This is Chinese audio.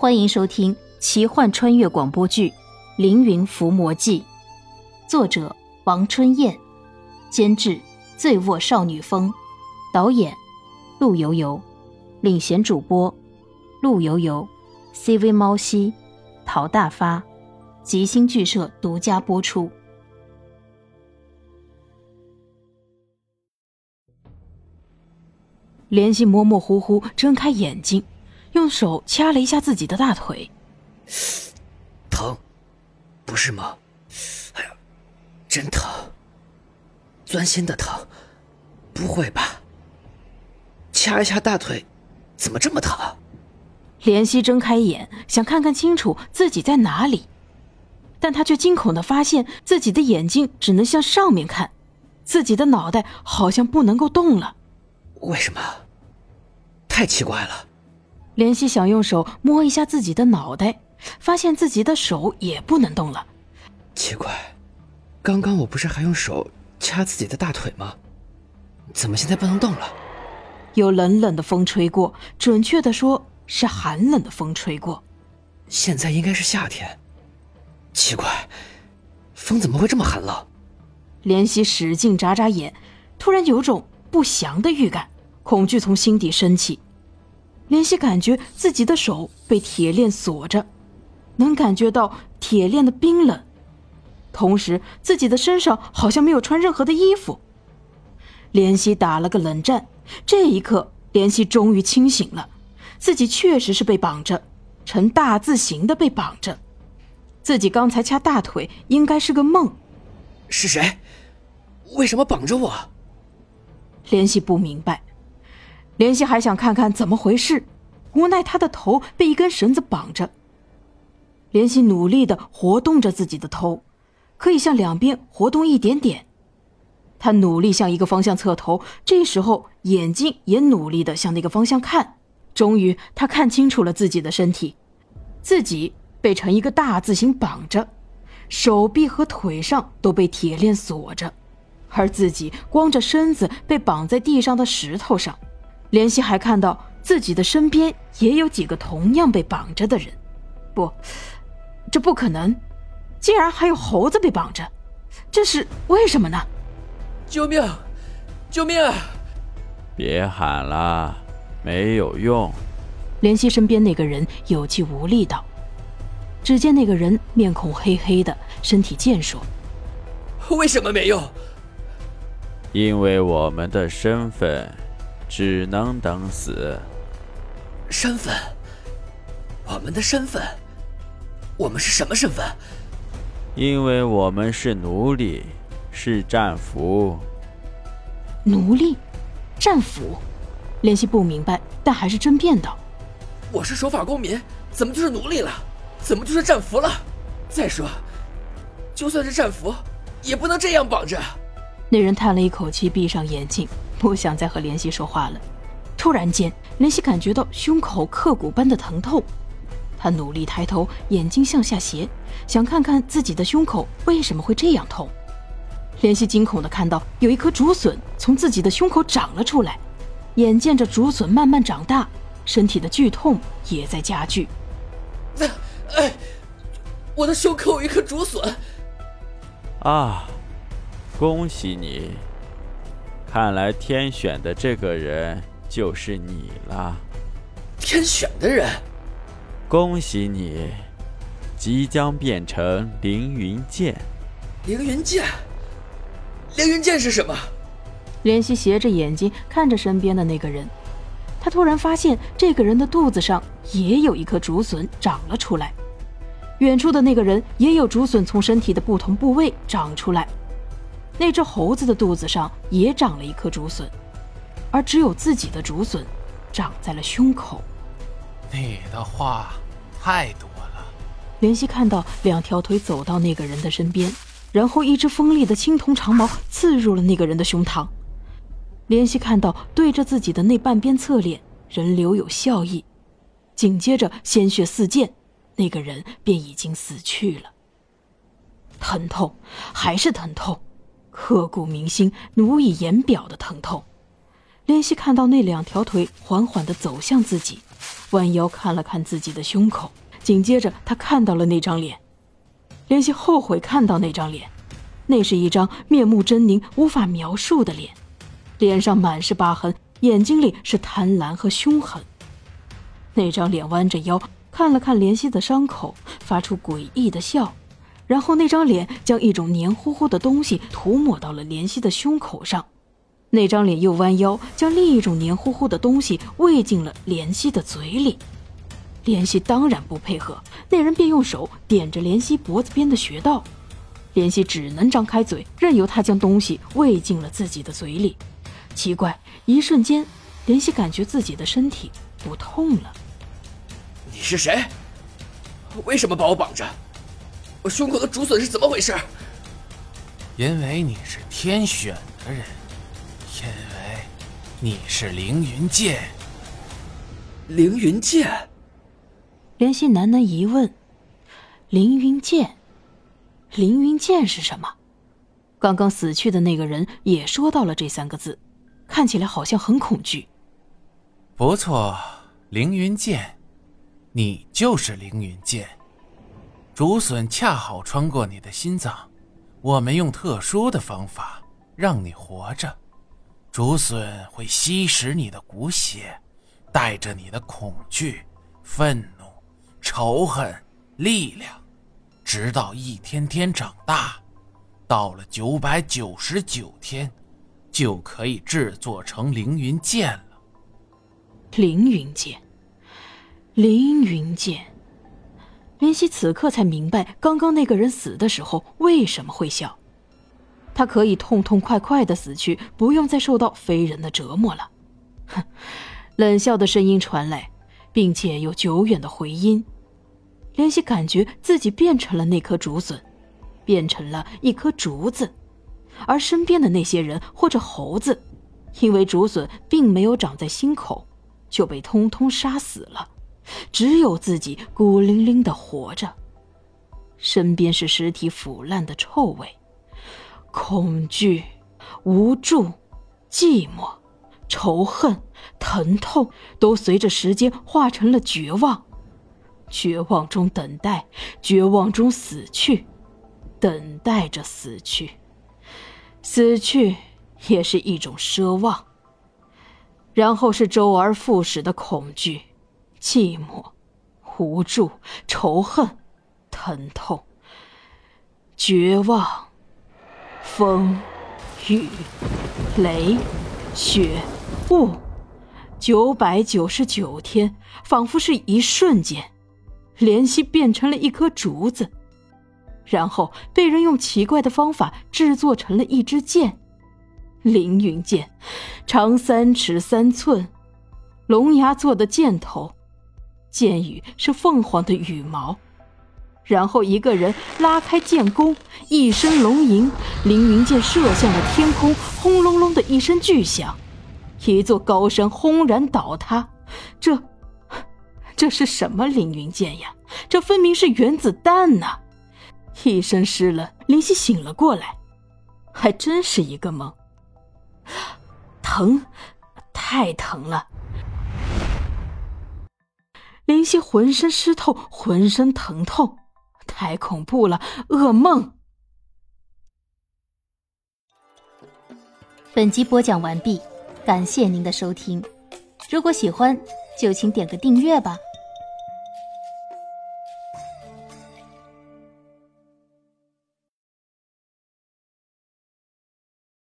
欢迎收听奇幻穿越广播剧《凌云伏魔记》，作者王春燕，监制醉卧少女风，导演陆游游，领衔主播陆游游，CV 猫西，陶大发，吉星剧社独家播出。莲心模模糊糊睁开眼睛，用手掐了一下自己的大腿，疼，不是吗？哎呀，真疼，钻心的疼，不会吧？掐一下大腿，怎么这么疼？怜惜睁开眼，想看看清楚自己在哪里，但他却惊恐的发现自己的眼睛只能向上面看，自己的脑袋好像不能够动了。为什么？太奇怪了。莲希想用手摸一下自己的脑袋，发现自己的手也不能动了。奇怪，刚刚我不是还用手掐自己的大腿吗？怎么现在不能动了？有冷冷的风吹过，准确的说是寒冷的风吹过。现在应该是夏天。奇怪，风怎么会这么寒冷？莲希使劲眨眨眼，突然有种。不祥的预感，恐惧从心底升起。莲希感觉自己的手被铁链锁着，能感觉到铁链的冰冷，同时自己的身上好像没有穿任何的衣服。莲希打了个冷战，这一刻，莲希终于清醒了，自己确实是被绑着，呈大字形的被绑着。自己刚才掐大腿应该是个梦。是谁？为什么绑着我？莲希不明白，莲希还想看看怎么回事，无奈他的头被一根绳子绑着。莲希努力的活动着自己的头，可以向两边活动一点点。他努力向一个方向侧头，这时候眼睛也努力的向那个方向看。终于，他看清楚了自己的身体，自己被成一个大字形绑着，手臂和腿上都被铁链锁着。而自己光着身子被绑在地上的石头上，莲希还看到自己的身边也有几个同样被绑着的人。不，这不可能！竟然还有猴子被绑着，这是为什么呢？救命！救命！啊！别喊了，没有用。莲希身边那个人有气无力道。只见那个人面孔黑黑的，身体健硕。为什么没用？因为我们的身份只能等死。身份？我们的身份？我们是什么身份？因为我们是奴隶，是战俘。奴隶？战俘？莲希不明白，但还是争辩道：“我是守法公民，怎么就是奴隶了？怎么就是战俘了？再说，就算是战俘，也不能这样绑着。”那人叹了一口气，闭上眼睛，不想再和莲希说话了。突然间，莲希感觉到胸口刻骨般的疼痛，他努力抬头，眼睛向下斜，想看看自己的胸口为什么会这样痛。莲希惊恐地看到有一颗竹笋从自己的胸口长了出来，眼见着竹笋慢慢长大，身体的剧痛也在加剧。哎，我的胸口有一颗竹笋！啊！恭喜你！看来天选的这个人就是你了。天选的人，恭喜你，即将变成凌云剑。凌云剑？凌云剑是什么？怜惜斜着眼睛看着身边的那个人，他突然发现这个人的肚子上也有一颗竹笋长了出来。远处的那个人也有竹笋从身体的不同部位长出来。那只猴子的肚子上也长了一颗竹笋，而只有自己的竹笋长在了胸口。你的话太多了。莲希看到两条腿走到那个人的身边，然后一只锋利的青铜长矛刺入了那个人的胸膛。莲希看到对着自己的那半边侧脸人留有笑意，紧接着鲜血四溅，那个人便已经死去了。疼痛，还是疼痛。刻骨铭心、难以言表的疼痛。莲希看到那两条腿缓缓地走向自己，弯腰看了看自己的胸口，紧接着他看到了那张脸。莲希后悔看到那张脸，那是一张面目狰狞、无法描述的脸，脸上满是疤痕，眼睛里是贪婪和凶狠。那张脸弯着腰看了看莲希的伤口，发出诡异的笑，然后那张脸将一种黏糊糊的东西涂抹到了怜惜的胸口上。那张脸又弯腰，将另一种黏糊糊的东西喂进了怜惜的嘴里。怜惜当然不配合，那人便用手点着怜惜脖子边的穴道。怜惜只能张开嘴，任由他将东西喂进了自己的嘴里。奇怪，一瞬间，怜惜感觉自己的身体不痛了。你是谁？为什么把我绑着？我胸口的竹笋是怎么回事？因为你是天选的人。因为你是凌云剑，凌云剑。莲心喃喃一问：“凌云剑，凌云剑是什么？”刚刚死去的那个人也说到了这三个字，看起来好像很恐惧。不错，凌云剑，你就是凌云剑。竹笋恰好穿过你的心脏，我们用特殊的方法让你活着。竹笋会吸食你的骨血，带着你的恐惧、愤怒、仇恨、力量，直到一天天长大，到了九百九十九天，就可以制作成凌云剑了。凌云剑，凌云剑。林夕此刻才明白，刚刚那个人死的时候为什么会笑。他可以痛痛快快的死去，不用再受到非人的折磨了。哼，冷笑的声音传来，并且有久远的回音。莲希感觉自己变成了那棵竹笋，变成了一棵竹子，而身边的那些人或者猴子，因为竹笋并没有长在心口，就被通通杀死了。只有自己孤零零的活着，身边是尸体腐烂的臭味。恐惧、无助、寂寞、仇恨、疼痛，都随着时间化成了绝望。绝望中等待，绝望中死去，等待着死去。死去也是一种奢望。然后是周而复始的恐惧、寂寞、无助、仇恨、疼痛、绝望。风、雨、雷、雪、雾，九百九十九天，仿佛是一瞬间，怜惜变成了一颗竹子，然后被人用奇怪的方法制作成了一支箭——凌云剑，长三尺三寸，龙牙做的箭头，箭羽是凤凰的羽毛。然后一个人拉开剑弓，一声龙吟，凌云剑射向了天空，轰隆隆的一声巨响，一座高山轰然倒塌。这，这是什么凌云剑呀？这分明是原子弹呐！一身湿了，林夕醒了过来，还真是一个梦。疼，太疼了！林夕浑身湿透，浑身疼痛。太恐怖了，噩梦。本集播讲完毕，感谢您的收听。如果喜欢，就请点个订阅吧。